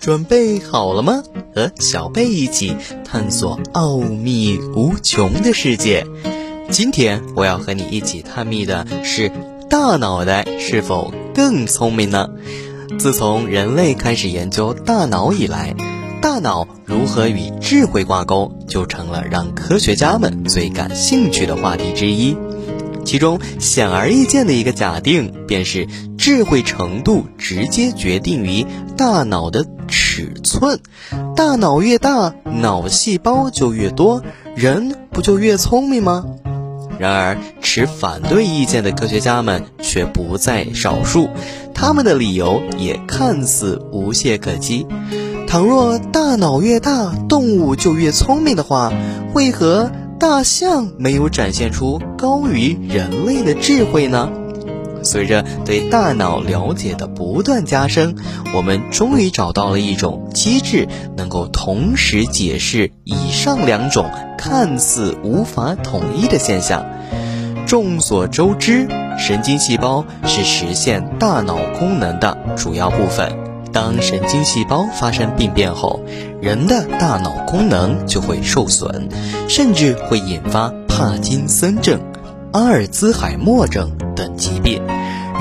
准备好了吗？和小贝一起探索奥秘无穷的世界。今天我要和你一起探秘的是，大脑袋是否更聪明呢？自从人类开始研究大脑以来，大脑如何与智慧挂钩，就成了让科学家们最感兴趣的话题之一。其中显而易见的一个假定，便是智慧程度直接决定于大脑的尺寸。大脑越大，脑细胞就越多，人不就越聪明吗？然而，持反对意见的科学家们却不在少数，他们的理由也看似无懈可击。倘若大脑越大，动物就越聪明的话，为何？大象没有展现出高于人类的智慧呢？随着对大脑了解的不断加深，我们终于找到了一种机制，能够同时解释以上两种看似无法统一的现象。众所周知，神经细胞是实现大脑功能的主要部分。当神经细胞发生病变后，人的大脑功能就会受损，甚至会引发帕金森症、阿尔兹海默症等疾病。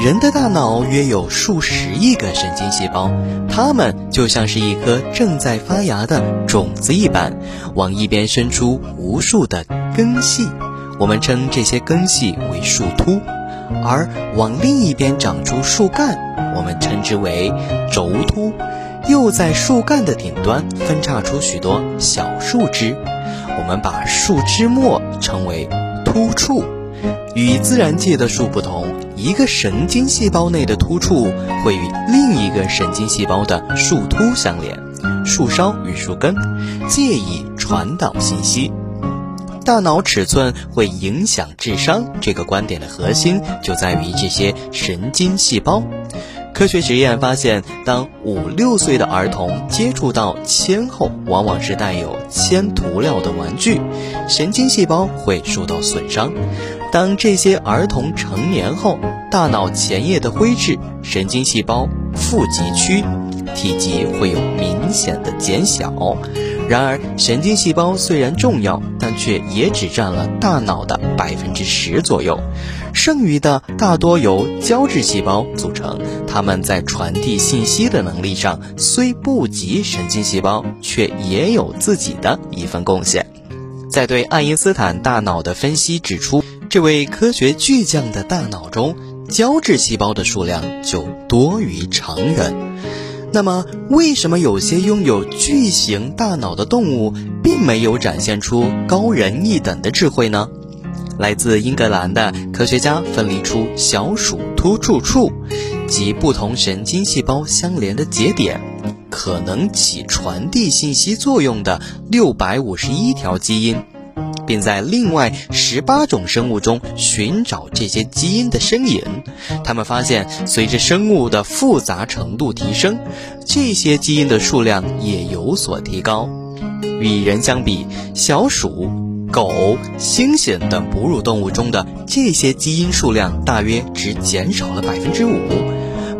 人的大脑约有数十亿个神经细胞，它们就像是一颗正在发芽的种子一般，往一边伸出无数的根系，我们称这些根系为树突。而往另一边长出树干，我们称之为轴突；又在树干的顶端分叉出许多小树枝，我们把树枝末称为突触。与自然界的树不同，一个神经细胞内的突触会与另一个神经细胞的树突相连，树梢与树根，借以传导信息。大脑尺寸会影响智商，这个观点的核心就在于这些神经细胞。科学实验发现，当五六岁的儿童接触到铅后，往往是带有铅涂料的玩具，神经细胞会受到损伤。当这些儿童成年后，大脑前叶的灰质神经细胞富集区体积会有明显的减小。然而，神经细胞虽然重要，但却也只占了大脑的百分之十左右，剩余的大多由胶质细胞组成。它们在传递信息的能力上虽不及神经细胞，却也有自己的一份贡献。在对爱因斯坦大脑的分析指出，这位科学巨匠的大脑中，胶质细胞的数量就多于常人。那么，为什么有些拥有巨型大脑的动物并没有展现出高人一等的智慧呢？来自英格兰的科学家分离出小鼠突触处及不同神经细胞相连的节点，可能起传递信息作用的六百五十一条基因。并在另外十八种生物中寻找这些基因的身影。他们发现，随着生物的复杂程度提升，这些基因的数量也有所提高。与人相比，小鼠、狗、猩猩等哺乳动物中的这些基因数量大约只减少了百分之五。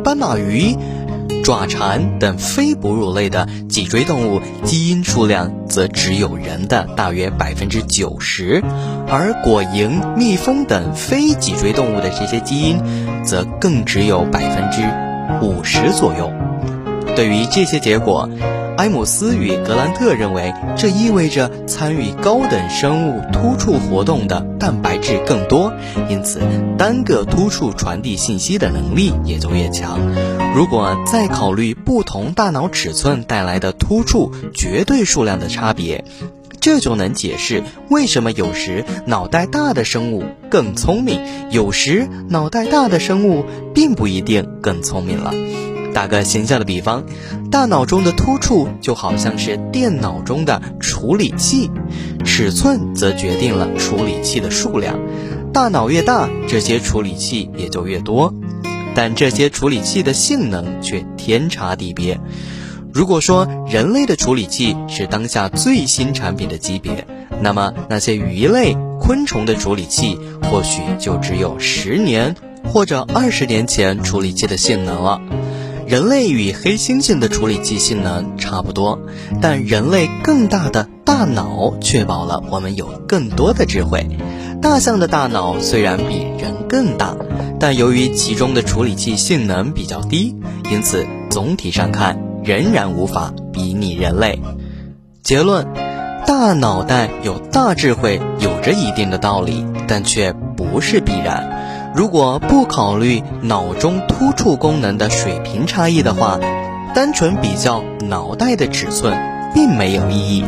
斑马鱼。爪蟾等非哺乳类的脊椎动物基因数量则只有人的大约百分之九十，而果蝇、蜜蜂等非脊椎动物的这些基因，则更只有百分之五十左右。对于这些结果，埃姆斯与格兰特认为，这意味着参与高等生物突触活动的蛋白质更多，因此单个突触传递信息的能力也就越强。如果再考虑不同大脑尺寸带来的突触绝对数量的差别，这就能解释为什么有时脑袋大的生物更聪明，有时脑袋大的生物并不一定更聪明了。打个形象的比方，大脑中的突触就好像是电脑中的处理器，尺寸则决定了处理器的数量。大脑越大，这些处理器也就越多，但这些处理器的性能却天差地别。如果说人类的处理器是当下最新产品的级别，那么那些鱼类、昆虫的处理器或许就只有十年或者二十年前处理器的性能了。人类与黑猩猩的处理器性能差不多，但人类更大的大脑确保了我们有更多的智慧。大象的大脑虽然比人更大，但由于其中的处理器性能比较低，因此总体上看仍然无法比拟人类。结论：大脑袋有大智慧有着一定的道理，但却不是必然。如果不考虑脑中突触功能的水平差异的话，单纯比较脑袋的尺寸并没有意义。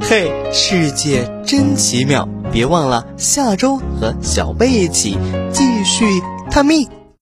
嘿，世界真奇妙！别忘了下周和小贝一起继续探秘。